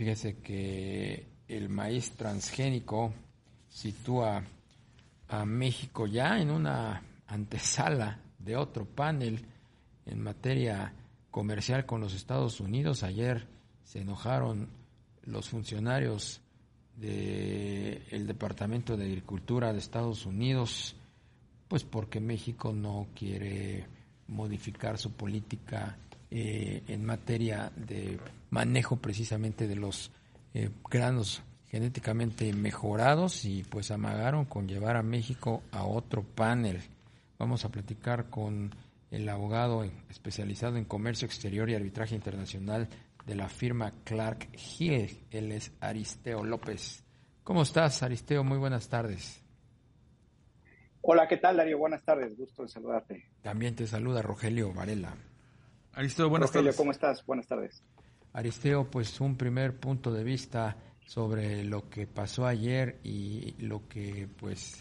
Fíjese que el maíz transgénico sitúa a México ya en una antesala de otro panel en materia comercial con los Estados Unidos. Ayer se enojaron los funcionarios del Departamento de Agricultura de Estados Unidos, pues porque México no quiere modificar su política eh, en materia de manejo precisamente de los eh, granos genéticamente mejorados y pues amagaron con llevar a México a otro panel. Vamos a platicar con el abogado especializado en comercio exterior y arbitraje internacional de la firma Clark Hill. Él es Aristeo López. ¿Cómo estás, Aristeo? Muy buenas tardes. Hola, ¿qué tal, Darío? Buenas tardes, gusto de saludarte. También te saluda Rogelio Varela. Aristeo, buenas Rogelio, ¿cómo estás? Buenas tardes. Aristeo, pues un primer punto de vista sobre lo que pasó ayer y lo que pues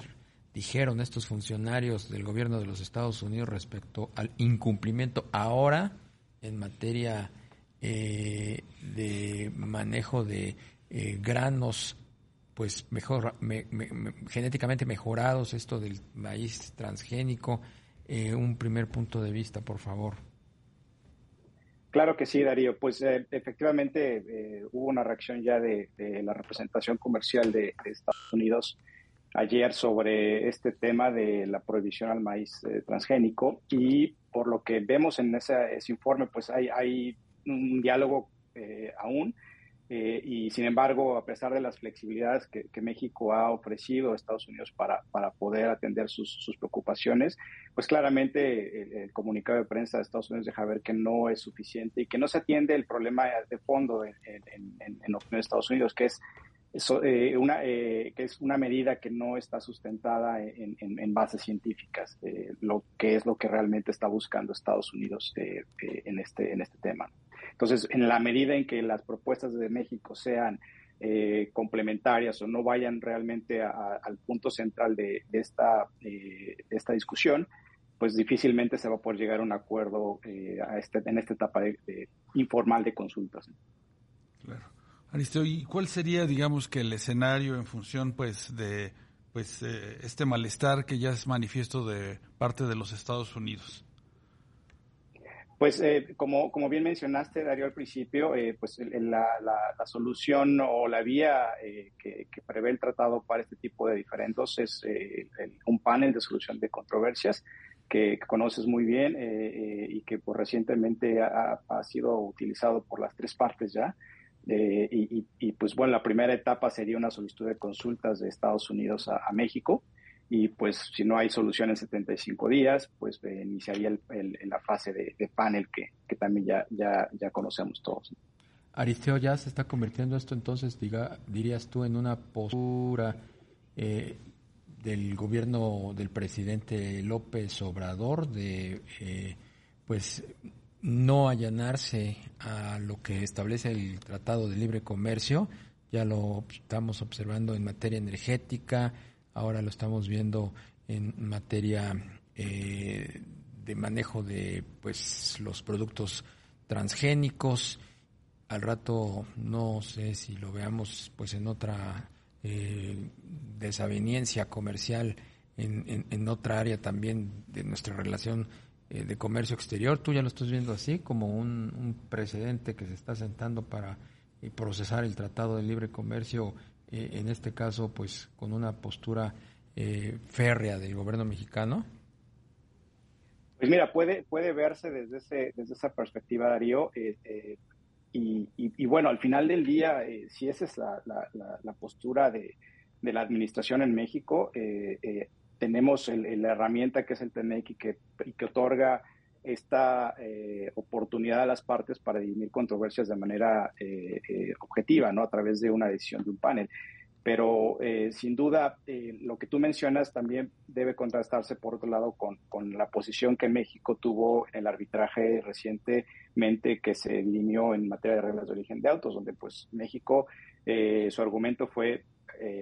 dijeron estos funcionarios del gobierno de los Estados Unidos respecto al incumplimiento ahora en materia eh, de manejo de eh, granos pues mejor genéticamente mejorados esto del maíz transgénico. Eh, un primer punto de vista por favor Claro que sí, Darío. Pues eh, efectivamente eh, hubo una reacción ya de, la representación comercial de, Estados Unidos ayer sobre este tema de la prohibición al maíz eh, transgénico. Y por lo que vemos en ese, ese informe, pues hay, hay un diálogo aún eh, y sin embargo, a pesar de las flexibilidades que, México ha ofrecido a Estados Unidos para, para poder atender sus, sus preocupaciones, pues claramente el, comunicado de prensa de Estados Unidos deja ver que no es suficiente y que no se atiende el problema de fondo en, en, Estados Unidos, que es eh, una, eh, que es una medida que no está sustentada en, bases científicas, lo que es lo que realmente está buscando Estados Unidos en, este, en este tema. Entonces, en la medida en que las propuestas de México sean eh, complementarias o no vayan realmente al punto central de, esta, eh, esta discusión, pues difícilmente se va a poder llegar a un acuerdo eh, a este, en esta etapa de, informal de consultas. Claro. Aristeo, ¿y cuál sería, digamos, que el escenario en función, pues, de pues este malestar que ya es manifiesto de parte de los Estados Unidos? Pues eh, como, como bien mencionaste, Darío, al principio, eh, pues la, la, solución o la vía eh, que, prevé el tratado para este tipo de diferendos es un panel de solución de controversias que, conoces muy bien y que pues, recientemente ha, sido utilizado por las tres partes ya. Y, y, pues bueno, la primera etapa sería una solicitud de consultas de Estados Unidos a México y pues si no hay solución en 75 días, pues eh, iniciaría el, la fase de, panel que, que, también ya, ya, ya conocemos todos. Aristeo, ya se está convirtiendo esto entonces, diga, dirías tú, en una postura eh, del gobierno del presidente López Obrador de eh, pues no allanarse a lo que establece el Tratado de Libre Comercio, ya lo estamos observando en materia energética, ahora lo estamos viendo en materia eh, de manejo de pues los productos transgénicos. Al rato no sé si lo veamos pues en otra eh, desaveniencia comercial en, en, otra área también de nuestra relación eh, de comercio exterior tú ya lo estás viendo así como un, un precedente que se está sentando para eh, procesar el tratado de libre comercio eh, en este caso, pues con una postura eh, férrea del gobierno mexicano? Pues mira, puede, puede verse desde, ese, desde esa perspectiva, Darío. Eh, y, bueno, al final del día, si esa es la, la, postura de, de, la administración en México, tenemos la herramienta que es el TEMEC y que, otorga esta eh, oportunidad a las partes para dirimir controversias de manera eh, eh, objetiva, ¿no? A través de una decisión de un panel. Pero sin duda, lo que tú mencionas también debe contrastarse, por otro lado, con, con, la posición que México tuvo en el arbitraje recientemente que se dirimió en materia de reglas de origen de autos, donde pues México, su argumento fue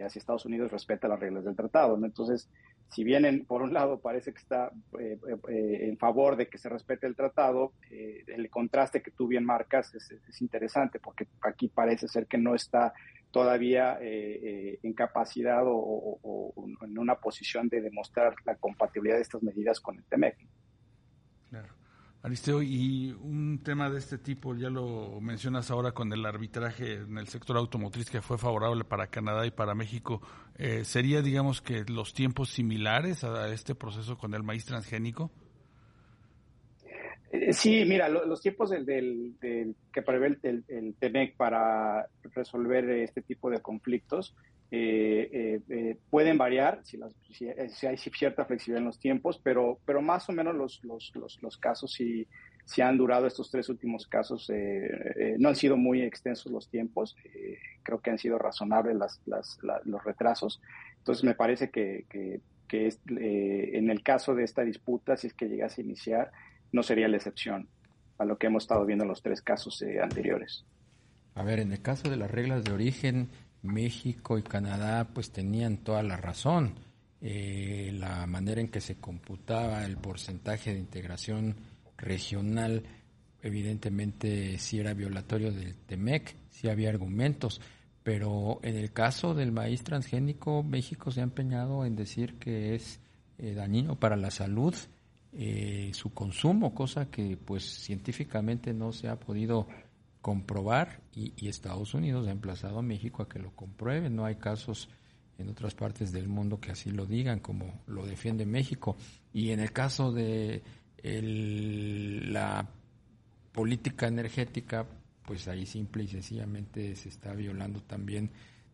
hacia Estados Unidos respeta las reglas del tratado, ¿no? Entonces, si bien por un lado parece que está eh, eh, en favor de que se respete el tratado, eh, el contraste que tú bien marcas es, interesante porque aquí parece ser que no está todavía en capacidad o, en una posición de demostrar la compatibilidad de estas medidas con el TEMEC. Aristeo, y un tema de este tipo, ya lo mencionas ahora con el arbitraje en el sector automotriz que fue favorable para Canadá y para México, eh, ¿sería, digamos, que los tiempos similares a este proceso con el maíz transgénico? Eh, sí, mira, los tiempos del, que prevé el, el, TEMEC para resolver este tipo de conflictos eh, eh, pueden variar si, hay cierta flexibilidad en los tiempos, pero, pero más o menos los, los, los, casos si, si, han durado estos tres últimos casos, no han sido muy extensos los tiempos, creo que han sido razonables los retrasos. Entonces me parece que, que, que en el caso de esta disputa, si es que llegase a iniciar, no sería la excepción a lo que hemos estado viendo en los tres casos anteriores. A ver, en el caso de las reglas de origen, México y Canadá pues tenían toda la razón. Eh, la manera en que se computaba el porcentaje de integración regional evidentemente sí era violatorio del TEMEC, sí había argumentos, pero en el caso del maíz transgénico México se ha empeñado en decir que es eh, dañino para la salud eh, su consumo, cosa que pues científicamente no se ha podido comprobar y, Estados Unidos ha emplazado a México a que lo compruebe. No hay casos en otras partes del mundo que así lo digan, como lo defiende México. Y en el caso de la política energética, pues ahí simple y sencillamente se está violando también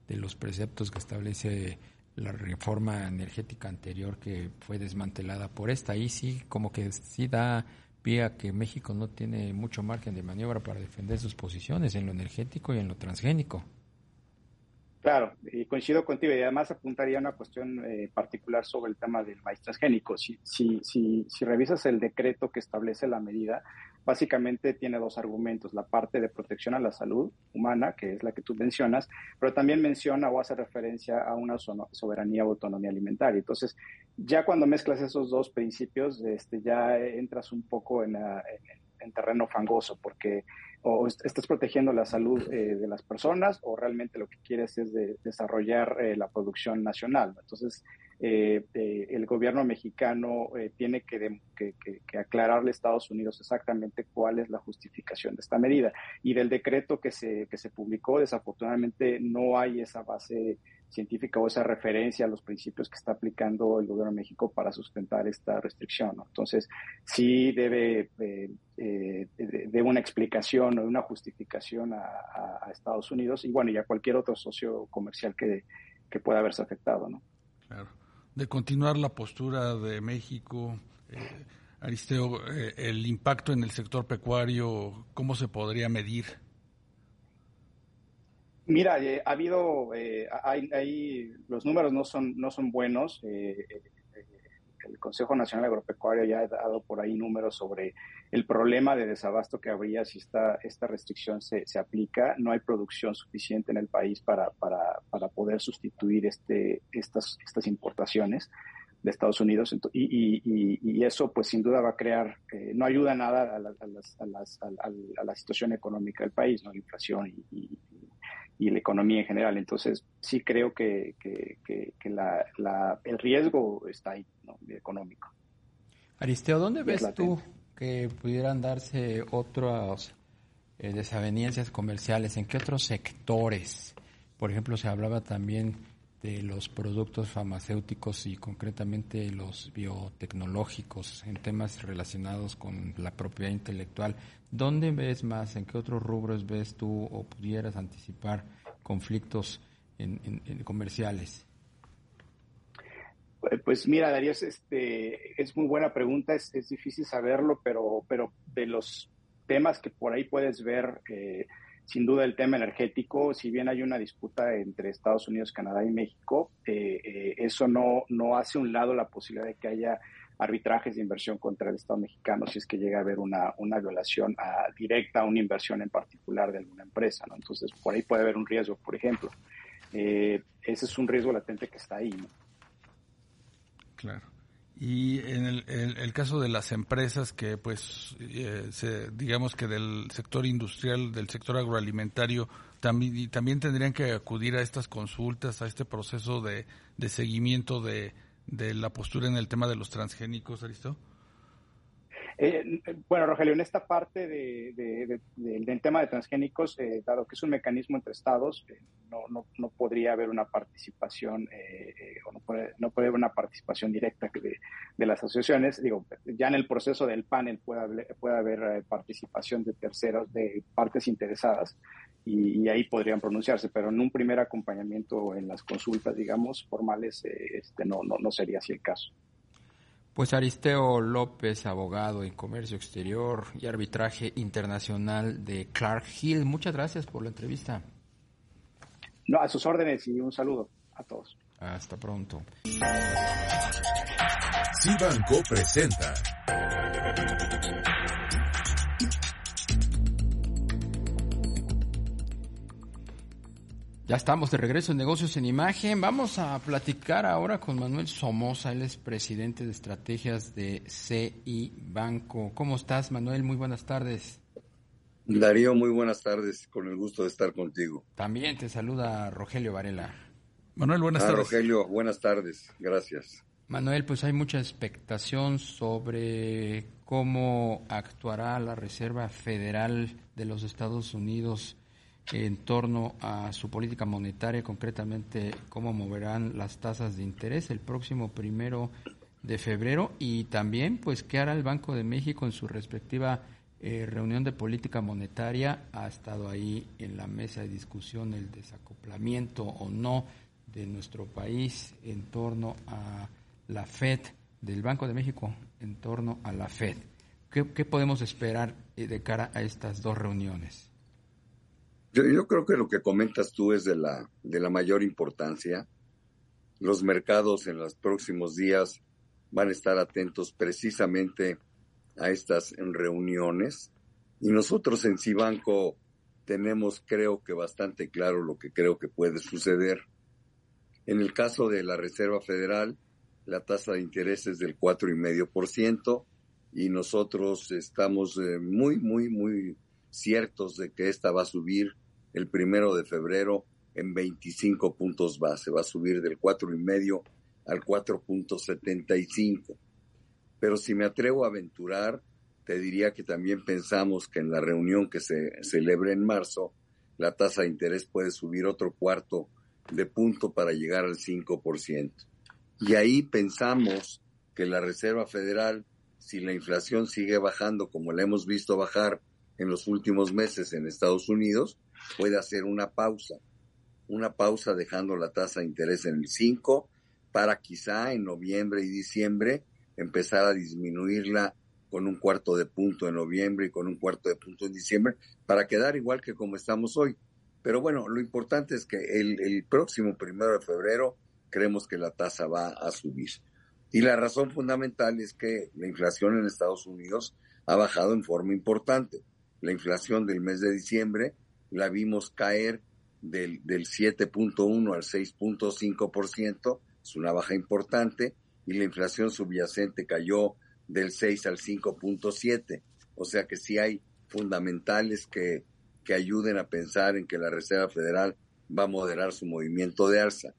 de los preceptos que establece la reforma energética anterior que fue desmantelada por esta. Ahí sí, como que sí da pía que México no tiene mucho margen de maniobra para defender sus posiciones en lo energético y en lo transgénico. Claro, y coincido contigo y además apuntaría una cuestión eh, particular sobre el tema del maíz transgénico. Si, si, si, si revisas el decreto que establece la medida, básicamente tiene dos argumentos, la parte de protección a la salud humana, que es la que tú mencionas, pero también menciona o hace referencia a una soberanía o autonomía alimentaria. Entonces, ya cuando mezclas esos dos principios, este, ya entras un poco en, terreno fangoso, porque o estás protegiendo la salud eh, de las personas o realmente lo que quieres es desarrollar eh, la producción nacional. Entonces, eh, eh, el gobierno mexicano tiene que, aclararle a Estados Unidos exactamente cuál es la justificación de esta medida. Y del decreto que se, que se publicó, desafortunadamente no hay esa base científica o esa referencia a los principios que está aplicando el gobierno de México para sustentar esta restricción. Entonces, sí debe de, una explicación o una justificación a, Estados Unidos y bueno, y a cualquier otro socio comercial que, que pueda haberse afectado, ¿no? Claro de continuar la postura de México. Eh, Aristeo, eh, el impacto en el sector pecuario, ¿cómo se podría medir? Mira, eh, ha habido, hay, los números no son, no son buenos el Consejo Nacional Agropecuario ya ha dado por ahí números sobre el problema de desabasto que habría si esta, esta restricción se, se aplica. No hay producción suficiente en el país para, para, para poder sustituir este, estas, estas importaciones de Estados Unidos y, eso pues sin duda va a crear, eh, no ayuda nada a la, situación económica del país, ¿no? la inflación y la economía en general. Entonces, sí creo que, la, el riesgo está ahí, ¿no? económico. Aristeo, ¿dónde ves tú que pudieran darse otras eh, desavenencias comerciales? ¿En qué otros sectores? Por ejemplo, se hablaba también de los productos farmacéuticos y concretamente los biotecnológicos en temas relacionados con la propiedad intelectual. ¿Dónde ves más? ¿En qué otros rubros ves tú o pudieras anticipar conflictos en, comerciales? Eh, pues mira, Darío, este, es muy buena pregunta, es, difícil saberlo, pero, pero de los temas que por ahí puedes ver, eh, sin duda el tema energético, si bien hay una disputa entre Estados Unidos, Canadá y México, eh, eso no, no hace un lado la posibilidad de que haya arbitrajes de inversión contra el Estado mexicano si es que llega a haber una, una violación a, directa a una inversión en particular de alguna empresa. ¿no? Entonces, por ahí puede haber un riesgo, por ejemplo. ese es un riesgo latente que está ahí. ¿no? Claro. Y en el, caso de las empresas que, pues, eh, digamos que del sector industrial, del sector agroalimentario, también, también tendrían que acudir a estas consultas, a este proceso de, de seguimiento de, de la postura en el tema de los transgénicos, Aristo. Eh, bueno, Rogelio, en esta parte del tema de transgénicos, eh, dado que es un mecanismo entre estados, eh, no, no, podría haber una participación o no puede, no haber una participación directa de, las asociaciones. Digo, ya en el proceso del panel puede haber, puede haber participación de terceros, de partes interesadas, y, ahí podrían pronunciarse, pero en un primer acompañamiento en las consultas, digamos, formales, este, no, no, no sería así el caso. Pues Aristeo López, abogado en comercio exterior y arbitraje internacional de Clark Hill. Muchas gracias por la entrevista. No, a sus órdenes y un saludo a todos. Hasta pronto. Cibanco presenta. Ya estamos de regreso en Negocios en Imagen. Vamos a platicar ahora con Manuel Somoza, él es presidente de estrategias de CI Banco. ¿Cómo estás, Manuel? Muy buenas tardes. Darío, muy buenas tardes, con el gusto de estar contigo. También te saluda Rogelio Varela. Manuel, buenas ah, tardes. Rogelio, buenas tardes, gracias. Manuel, pues hay mucha expectación sobre cómo actuará la Reserva Federal de los Estados Unidos en torno a su política monetaria, concretamente cómo moverán las tasas de interés el próximo primero de febrero y también pues qué hará el Banco de México en su respectiva eh, reunión de política monetaria. Ha estado ahí en la mesa de discusión el desacoplamiento o no de nuestro país en torno a la Fed, del Banco de México en torno a la Fed. ¿Qué, qué podemos esperar eh, de cara a estas dos reuniones? Yo, creo que lo que comentas tú es de la, de la mayor importancia. Los mercados en los próximos días van a estar atentos precisamente a estas reuniones y nosotros en Cibanco tenemos creo que bastante claro lo que creo que puede suceder. En el caso de la Reserva Federal, la tasa de interés es del cuatro y medio por ciento y nosotros estamos eh, muy, muy, muy ciertos de que esta va a subir el primero de febrero en 25 puntos base. Va a subir del cuatro y medio al 4.75. Pero si me atrevo a aventurar, te diría que también pensamos que en la reunión que se celebre en marzo, la tasa de interés puede subir otro cuarto de punto para llegar al 5%. Y ahí pensamos que la Reserva Federal, si la inflación sigue bajando como la hemos visto bajar en los últimos meses en Estados Unidos, puede hacer una pausa, una pausa dejando la tasa de interés en el 5 para quizá en noviembre y diciembre empezar a disminuirla con un cuarto de punto en noviembre y con un cuarto de punto en diciembre para quedar igual que como estamos hoy. Pero bueno, lo importante es que el, el próximo primero de febrero creemos que la tasa va a subir. Y la razón fundamental es que la inflación en Estados Unidos ha bajado en forma importante. La inflación del mes de diciembre la vimos caer del, del 7.1 al 6.5%, es una baja importante, y la inflación subyacente cayó del 6 al 5.7. O sea que sí hay fundamentales que, que ayuden a pensar en que la Reserva Federal va a moderar su movimiento de alza.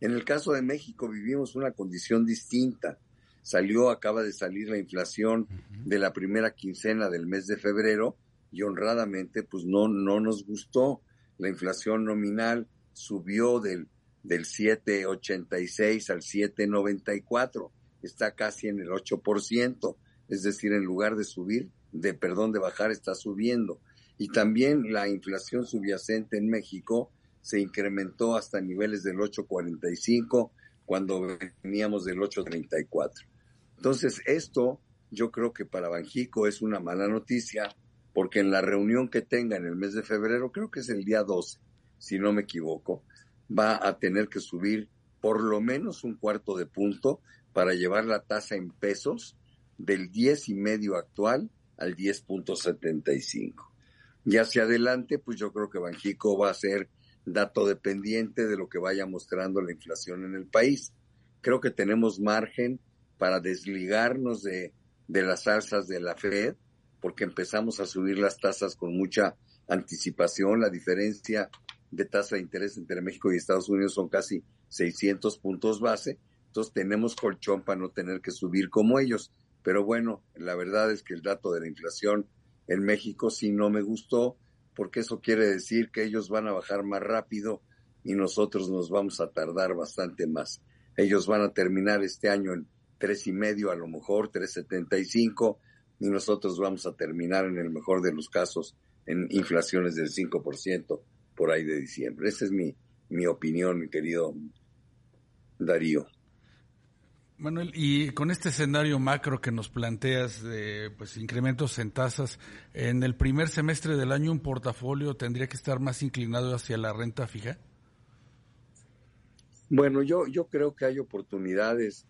En el caso de México vivimos una condición distinta. Salió, acaba de salir la inflación de la primera quincena del mes de febrero y honradamente pues no, no nos gustó. La inflación nominal subió del, del 7,86 al 7,94, está casi en el 8%, es decir, en lugar de subir, de perdón, de bajar, está subiendo. Y también la inflación subyacente en México se incrementó hasta niveles del 8,45, cuando veníamos del 834. Entonces, esto yo creo que para Banjico es una mala noticia porque en la reunión que tenga en el mes de febrero, creo que es el día 12, si no me equivoco, va a tener que subir por lo menos un cuarto de punto para llevar la tasa en pesos del 10 y medio actual al 10.75. Y hacia adelante, pues yo creo que Banjico va a ser dato dependiente de lo que vaya mostrando la inflación en el país. Creo que tenemos margen para desligarnos de, de las alzas de la Fed, porque empezamos a subir las tasas con mucha anticipación. La diferencia de tasa de interés entre México y Estados Unidos son casi 600 puntos base. Entonces tenemos colchón para no tener que subir como ellos. Pero bueno, la verdad es que el dato de la inflación en México sí no me gustó, porque eso quiere decir que ellos van a bajar más rápido y nosotros nos vamos a tardar bastante más. Ellos van a terminar este año en tres y medio, a lo mejor tres setenta y nosotros vamos a terminar en el mejor de los casos en inflaciones del 5% por ahí de diciembre. Esa es mi, mi opinión, mi querido Darío. Manuel, y con este escenario macro que nos planteas de pues incrementos en tasas, en el primer semestre del año un portafolio tendría que estar más inclinado hacia la renta fija. Bueno, yo yo creo que hay oportunidades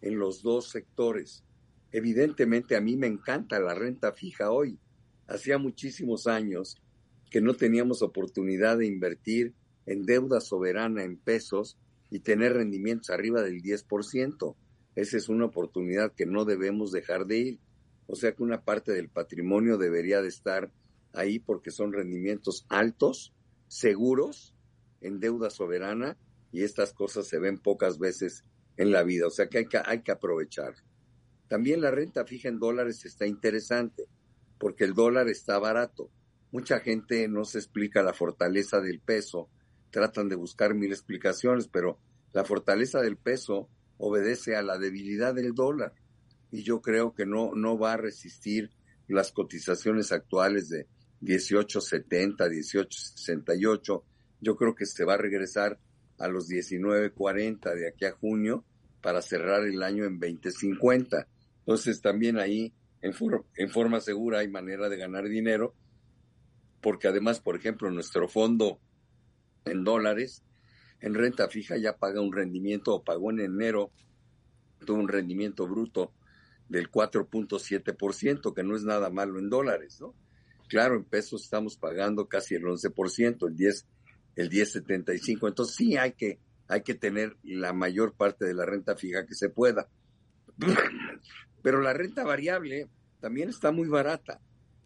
en los dos sectores. Evidentemente a mí me encanta la renta fija hoy. Hacía muchísimos años que no teníamos oportunidad de invertir en deuda soberana en pesos y tener rendimientos arriba del 10%. Esa es una oportunidad que no debemos dejar de ir. O sea que una parte del patrimonio debería de estar ahí porque son rendimientos altos, seguros, en deuda soberana y estas cosas se ven pocas veces en la vida. O sea que hay que, hay que aprovechar. También la renta fija en dólares está interesante porque el dólar está barato. Mucha gente no se explica la fortaleza del peso, tratan de buscar mil explicaciones, pero la fortaleza del peso obedece a la debilidad del dólar y yo creo que no, no va a resistir las cotizaciones actuales de 18.70, 18.68. Yo creo que se va a regresar a los 19.40 de aquí a junio para cerrar el año en 20.50. Entonces también ahí en, en forma segura hay manera de ganar dinero porque además, por ejemplo, nuestro fondo en dólares en renta fija ya paga un rendimiento o pagó en enero tuvo un rendimiento bruto del 4.7%, que no es nada malo en dólares, ¿no? Claro, en pesos estamos pagando casi el 11%, el 10 el 10.75, entonces sí hay que hay que tener la mayor parte de la renta fija que se pueda. Pero la renta variable también está muy barata.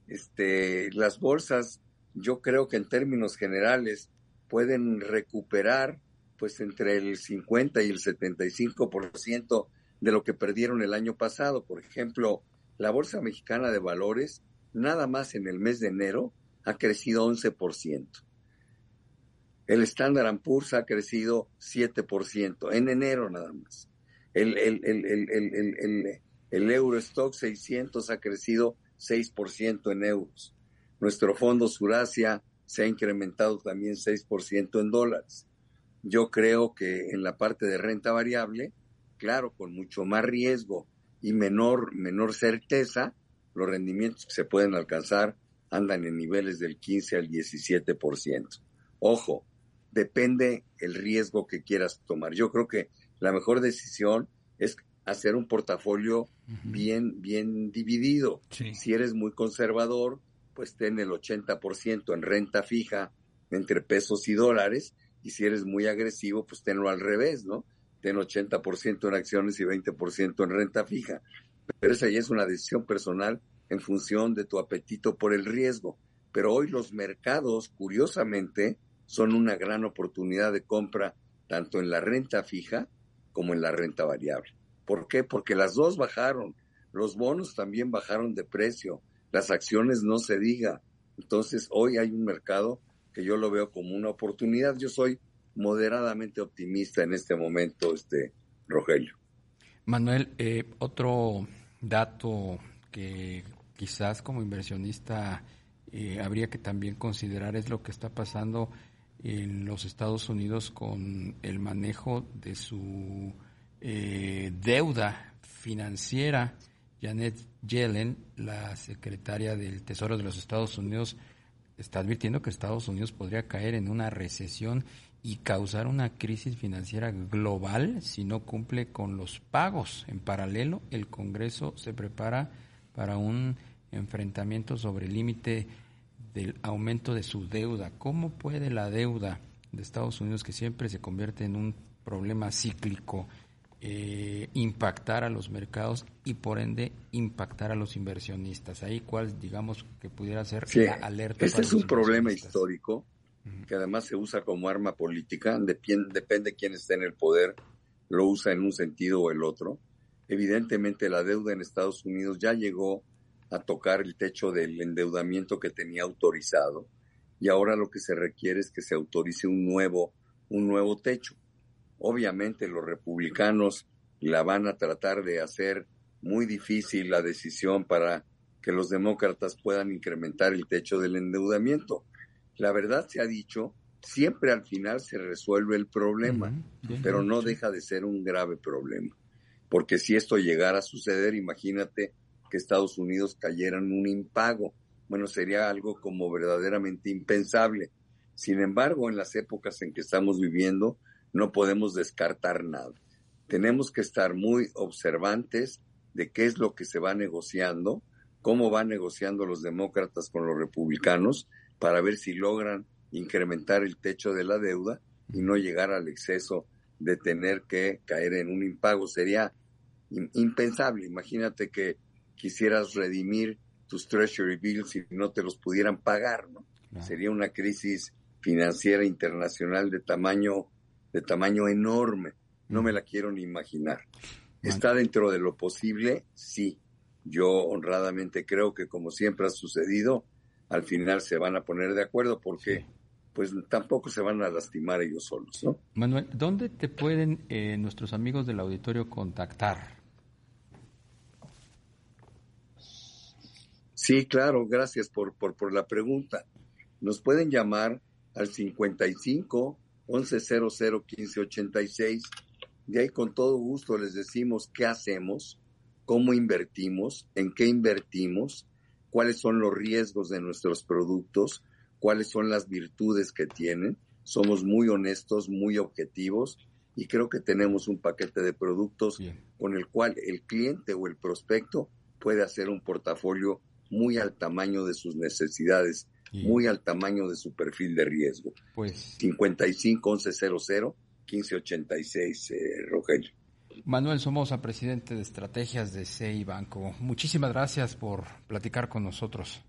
Este, las bolsas, yo creo que en términos generales pueden recuperar pues entre el 50 y el 75% de lo que perdieron el año pasado. Por ejemplo, la Bolsa Mexicana de Valores, nada más en el mes de enero, ha crecido 11%. El Standard Poor's ha crecido 7%, en enero nada más. El, el, el, el, Eurostock 600 ha crecido 6% en euros. Nuestro fondo Surasia se ha incrementado también 6% en dólares. Yo creo que en la parte de renta variable, claro, con mucho más riesgo y menor, menor certeza, los rendimientos que se pueden alcanzar andan en niveles del 15 al 17%. Ojo, depende el riesgo que quieras tomar. Yo creo que la mejor decisión es hacer un portafolio bien, bien dividido. Si eres muy conservador, pues ten el 80% en renta fija entre pesos y dólares y si eres muy agresivo, pues tenlo al revés, ¿no? Ten 80% en acciones y 20% en renta fija. Pero esa ya es una decisión personal en función de tu apetito por el riesgo. Pero hoy los mercados, curiosamente, son una gran oportunidad de compra tanto en la renta fija como en la renta variable. ¿Por qué? Porque las dos bajaron. Los bonos también bajaron de precio. Las acciones no se diga. Entonces, hoy hay un mercado que yo lo veo como una oportunidad. Yo soy moderadamente optimista en este momento, este Rogelio. Manuel, eh, otro dato que quizás como inversionista eh, habría que también considerar es lo que está pasando en los Estados Unidos con el manejo de su eh, deuda financiera. Janet Yellen, la secretaria del Tesoro de los Estados Unidos, está advirtiendo que Estados Unidos podría caer en una recesión y causar una crisis financiera global si no cumple con los pagos. En paralelo, el Congreso se prepara para un enfrentamiento sobre el límite del aumento de su deuda. ¿Cómo puede la deuda de Estados Unidos, que siempre se convierte en un problema cíclico, eh, impactar a los mercados y por ende impactar a los inversionistas? Ahí cuál, digamos, que pudiera ser la alerta. Este es un problema histórico que además se usa como arma política, depende, depende quién esté en el poder, lo usa en un sentido o el otro. Evidentemente la deuda en Estados Unidos ya llegó a tocar el techo del endeudamiento que tenía autorizado y ahora lo que se requiere es que se autorice un nuevo, un nuevo techo. Obviamente los republicanos la van a tratar de hacer muy difícil la decisión para que los demócratas puedan incrementar el techo del endeudamiento la verdad se ha dicho, siempre al final se resuelve el problema, pero no deja de ser un grave problema. Porque si esto llegara a suceder, imagínate que Estados Unidos cayera en un impago. Bueno, sería algo como verdaderamente impensable. Sin embargo, en las épocas en que estamos viviendo, no podemos descartar nada. Tenemos que estar muy observantes de qué es lo que se va negociando, cómo van negociando los demócratas con los republicanos para ver si logran incrementar el techo de la deuda y no llegar al exceso de tener que caer en un impago. Sería impensable. Imagínate que quisieras redimir tus treasury bills y no te los pudieran pagar, ¿no? Sería una crisis financiera internacional de tamaño de tamaño enorme. No me la quiero ni imaginar. ¿Está dentro de lo posible? Sí. Yo honradamente creo que como siempre ha sucedido, al final se van a poner de acuerdo porque pues tampoco se van a lastimar ellos solos, ¿no? Manuel, ¿dónde te pueden eh, nuestros amigos del auditorio contactar? Sí, claro, gracias por, por, por la pregunta. Nos pueden llamar al 55 1100 1586. De ahí con todo gusto les decimos qué hacemos, cómo invertimos, en qué invertimos cuáles son los riesgos de nuestros productos, cuáles son las virtudes que tienen. Somos muy honestos, muy objetivos y creo que tenemos un paquete de productos con el cual el cliente o el prospecto puede hacer un portafolio muy al tamaño de sus necesidades, muy al tamaño de su perfil de riesgo. Pues 55 1100 1586, eh, Rogelio. Manuel Somoza, presidente de estrategias de CI Banco. Muchísimas gracias por platicar con nosotros.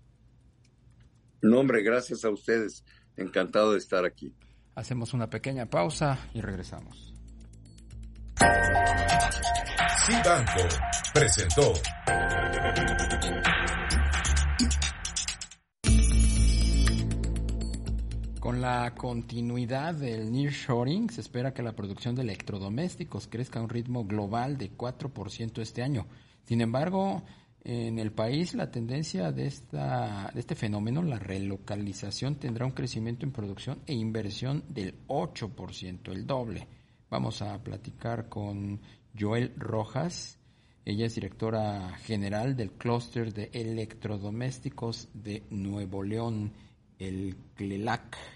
No, hombre, gracias a ustedes. Encantado de estar aquí. Hacemos una pequeña pausa y regresamos. Sí Banco presentó Con la continuidad del nearshoring, se espera que la producción de electrodomésticos crezca a un ritmo global de 4% este año. Sin embargo, en el país la tendencia de, esta, de este fenómeno, la relocalización, tendrá un crecimiento en producción e inversión del 8%, el doble. Vamos a platicar con Joel Rojas. Ella es directora general del clúster de electrodomésticos de Nuevo León, el CLELAC.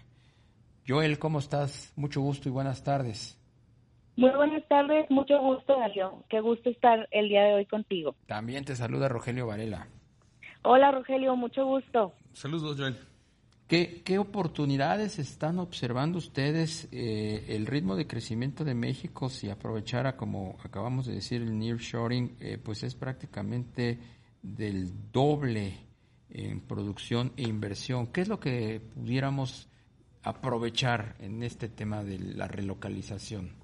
Joel, ¿cómo estás? Mucho gusto y buenas tardes. Muy buenas tardes, mucho gusto, Darío. Qué gusto estar el día de hoy contigo. También te saluda Rogelio Varela. Hola, Rogelio, mucho gusto. Saludos, Joel. ¿Qué, qué oportunidades están observando ustedes eh, el ritmo de crecimiento de México si aprovechara, como acabamos de decir, el nearshoring, eh, pues es prácticamente del doble en producción e inversión? ¿Qué es lo que pudiéramos aprovechar en este tema de la relocalización?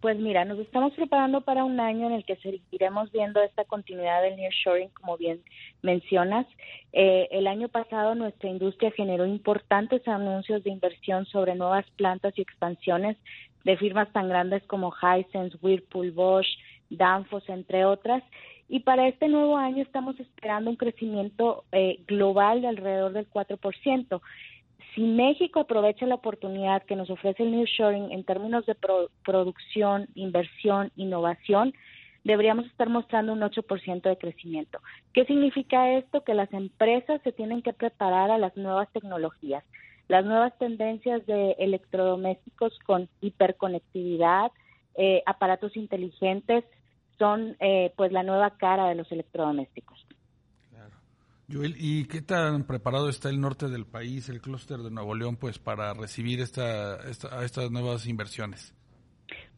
Pues mira, nos estamos preparando para un año en el que seguiremos viendo esta continuidad del nearshoring, como bien mencionas. Eh, el año pasado nuestra industria generó importantes anuncios de inversión sobre nuevas plantas y expansiones de firmas tan grandes como Hisense, Whirlpool, Bosch, Danfoss, entre otras. Y para este nuevo año estamos esperando un crecimiento eh, global de alrededor del 4%. Si México aprovecha la oportunidad que nos ofrece el New Shoring en términos de producción, inversión, innovación, deberíamos estar mostrando un 8% de crecimiento. ¿Qué significa esto? Que las empresas se tienen que preparar a las nuevas tecnologías, las nuevas tendencias de electrodomésticos con hiperconectividad, eh, aparatos inteligentes, son eh, pues la nueva cara de los electrodomésticos. Joel, ¿y qué tan preparado está el norte del país, el clúster de Nuevo León, pues para recibir esta, esta, estas nuevas inversiones?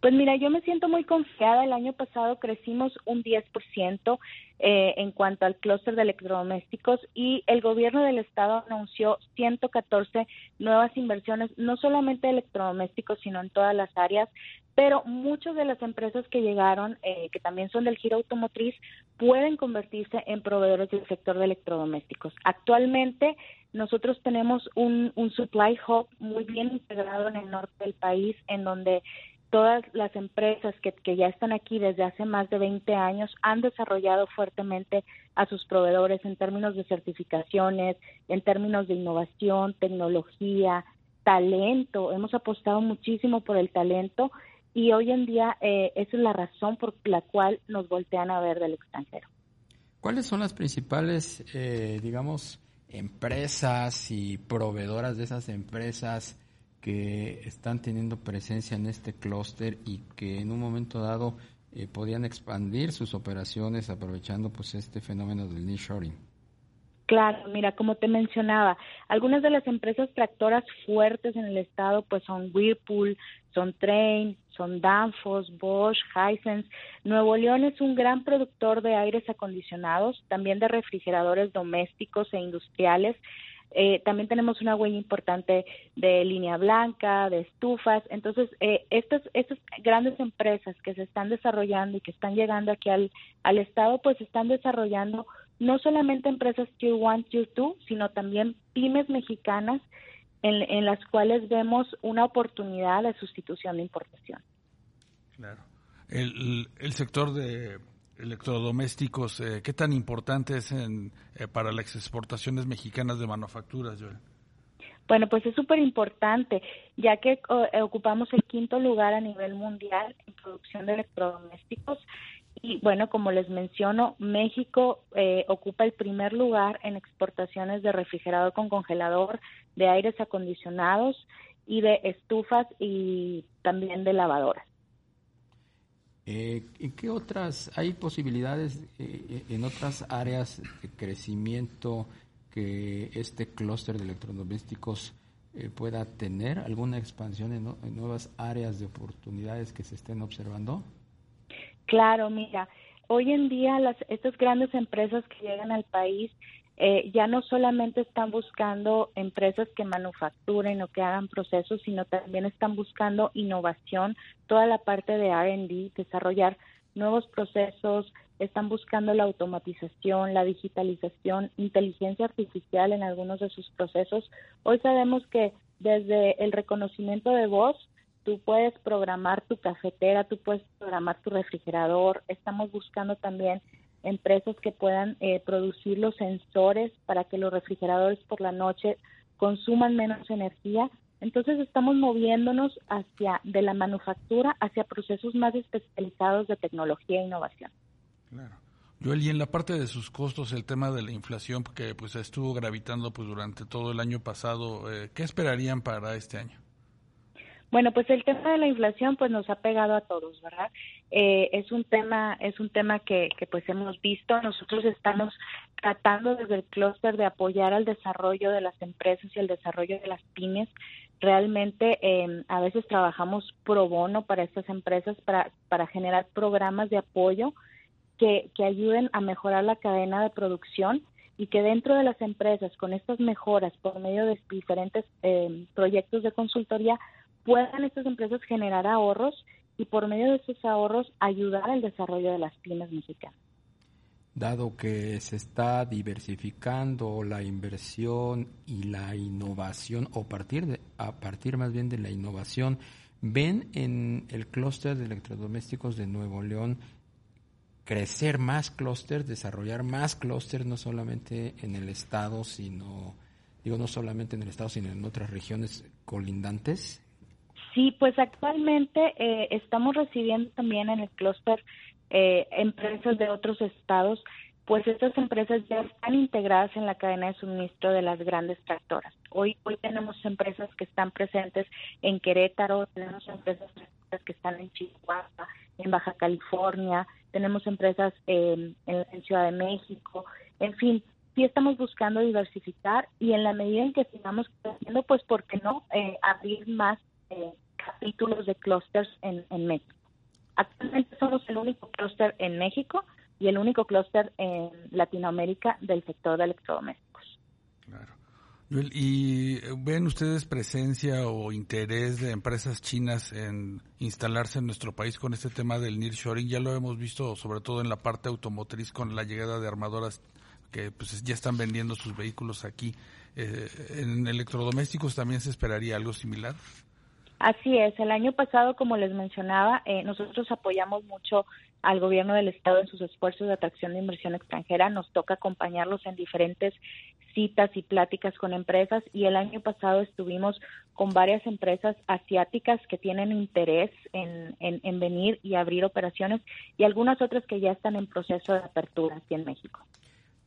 Pues mira, yo me siento muy confiada. El año pasado crecimos un 10% eh, en cuanto al clúster de electrodomésticos y el gobierno del estado anunció 114 nuevas inversiones, no solamente de electrodomésticos, sino en todas las áreas. Pero muchas de las empresas que llegaron, eh, que también son del giro automotriz, pueden convertirse en proveedores del sector de electrodomésticos. Actualmente nosotros tenemos un, un supply hub muy bien integrado en el norte del país, en donde todas las empresas que, que, ya están aquí desde hace más de 20 años han desarrollado fuertemente a sus proveedores en términos de certificaciones, en términos de innovación, tecnología, talento. Hemos apostado muchísimo por el talento y hoy en día eh, esa es la razón por la cual nos voltean a ver del extranjero. ¿Cuáles son las principales, eh, digamos, empresas y proveedoras de esas empresas? que están teniendo presencia en este clúster y que en un momento dado eh, podían expandir sus operaciones aprovechando pues este fenómeno del nearshoring. Claro, mira, como te mencionaba, algunas de las empresas tractoras fuertes en el estado pues son Whirlpool, son Train, son Danfoss, Bosch, Hisense. Nuevo León es un gran productor de aires acondicionados, también de refrigeradores domésticos e industriales eh, también tenemos una huella importante de línea blanca, de estufas. Entonces, eh, estas, estas grandes empresas que se están desarrollando y que están llegando aquí al, al Estado, pues están desarrollando no solamente empresas Tier 1, Tier 2, sino también pymes mexicanas en, en las cuales vemos una oportunidad de sustitución de importación. Claro. El, el sector de electrodomésticos, eh, ¿qué tan importante es en, eh, para las exportaciones mexicanas de manufacturas, Joel? Bueno, pues es súper importante, ya que eh, ocupamos el quinto lugar a nivel mundial en producción de electrodomésticos. Y bueno, como les menciono, México ocupa el primer lugar en exportaciones de refrigerador con congelador, de aires acondicionados y de estufas y también de lavadoras. Eh, ¿En qué otras, hay posibilidades eh, en otras áreas de crecimiento que este clúster de electrodomésticos eh, pueda tener? ¿Alguna expansión en, nuevas áreas de oportunidades que se estén observando? Claro, mira, hoy en día las, estas grandes empresas que llegan al país eh, ya no solamente están buscando empresas que manufacturen o que hagan procesos, sino también están buscando innovación, toda la parte de RD, desarrollar nuevos procesos, están buscando la automatización, la digitalización, inteligencia artificial en algunos de sus procesos. Hoy sabemos que desde el reconocimiento de voz, tú puedes programar tu cafetera, tú puedes programar tu refrigerador. Estamos buscando también empresas que puedan eh, producir los sensores para que los refrigeradores por la noche consuman menos energía. Entonces estamos moviéndonos hacia de la manufactura hacia procesos más especializados de tecnología e innovación. Claro. Joel, y en la parte de sus costos, el tema de la inflación, que pues estuvo gravitando pues durante todo el año pasado, eh, ¿qué esperarían para este año? Bueno, pues el tema de la inflación pues nos ha pegado a todos, ¿verdad? Eh, es un tema es un tema que, que pues hemos visto. Nosotros estamos tratando desde el clúster de apoyar al desarrollo de las empresas y el desarrollo de las pymes. Realmente eh, a veces trabajamos pro bono para estas empresas para, para generar programas de apoyo que, que ayuden a mejorar la cadena de producción y que dentro de las empresas, con estas mejoras por medio de diferentes eh, proyectos de consultoría, puedan estas empresas generar ahorros y por medio de esos ahorros ayudar al desarrollo de las pymes mexicanas. Dado que se está diversificando la inversión y la innovación, o partir de, a partir más bien de la innovación, ¿ven en el clúster de electrodomésticos de Nuevo León crecer más clústeres, desarrollar más clústeres, no solamente en el estado, sino digo, no solamente en el estado, sino en otras regiones colindantes? Sí, pues actualmente eh, estamos recibiendo también en el clúster eh, empresas de otros estados, pues estas empresas ya están integradas en la cadena de suministro de las grandes tractoras. Hoy, hoy tenemos empresas que están presentes en Querétaro, tenemos empresas que están en Chihuahua, en Baja California, tenemos empresas en, Ciudad de México, en fin, sí estamos buscando diversificar y en la medida en que sigamos creciendo, pues, ¿por qué no eh, abrir más eh, capítulos de clústeres en, en México? Actualmente somos el único clúster en México y el único clúster en Latinoamérica del sector de electrodomésticos. Claro. ¿Y ven ustedes presencia o interés de empresas chinas en instalarse en nuestro país con este tema del nearshoring? Ya lo hemos visto sobre todo en la parte automotriz con la llegada de armadoras que pues ya están vendiendo sus vehículos aquí. Eh, ¿En electrodomésticos también se esperaría algo similar? Así es, el año pasado, como les mencionaba, eh, nosotros apoyamos mucho al gobierno del estado en sus esfuerzos de atracción de inversión extranjera. Nos toca acompañarlos en diferentes citas y pláticas con empresas y el año pasado estuvimos con varias empresas asiáticas que tienen interés en, en venir y abrir operaciones y algunas otras que ya están en proceso de apertura aquí en México.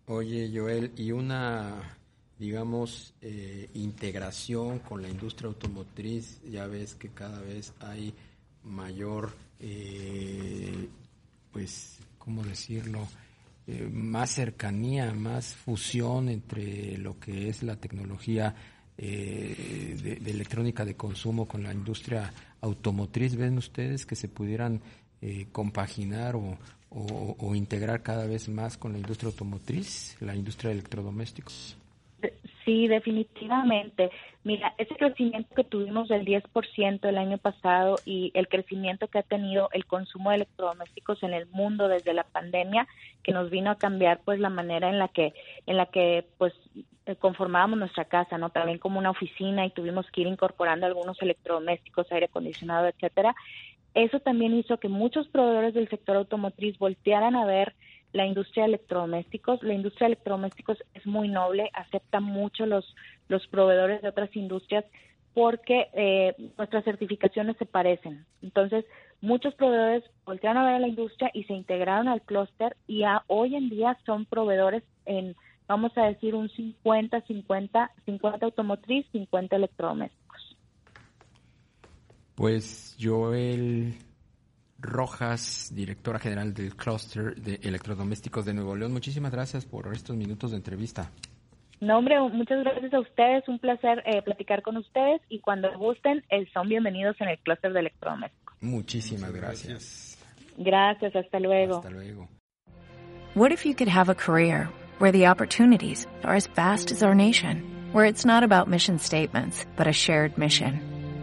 Oye, Joel, y una digamos, eh, integración con la industria automotriz, ya ves que cada vez hay mayor, eh, pues, ¿cómo decirlo? Eh, más cercanía, más fusión entre lo que es la tecnología de, electrónica de consumo con la industria automotriz. ¿Ven ustedes que se pudieran compaginar o, o, integrar cada vez más con la industria automotriz, la industria de electrodomésticos? Sí, definitivamente. Mira, ese crecimiento que tuvimos del 10% el año pasado y el crecimiento que ha tenido el consumo de electrodomésticos en el mundo desde la pandemia, que nos vino a cambiar pues la manera en la que en la que pues eh, conformábamos nuestra casa, ¿no? También como una oficina y tuvimos que ir incorporando algunos electrodomésticos, aire acondicionado, etcétera. Eso también hizo que muchos proveedores del sector automotriz voltearan a ver la industria de electrodomésticos. La industria de electrodomésticos es muy noble, acepta mucho los, los proveedores de otras industrias porque eh, nuestras certificaciones se parecen. Entonces, muchos proveedores voltearon a ver a la industria y se integraron al clúster y hoy en día son proveedores en, vamos a decir, un 50, 50, 50 automotriz, 50 electrodomésticos. Pues Joel Rojas, directora general del Cluster de Electrodomésticos de Nuevo León. Muchísimas gracias por estos minutos de entrevista. No, hombre, muchas gracias a ustedes. Un placer eh, platicar con ustedes y cuando gusten, eh, son bienvenidos en el Cluster de Electrodomésticos. Muchísimas gracias. Gracias, hasta luego. Hasta luego. What if you could have a career where the opportunities are as vast as our nation, where it's not about mission statements, but a shared mission?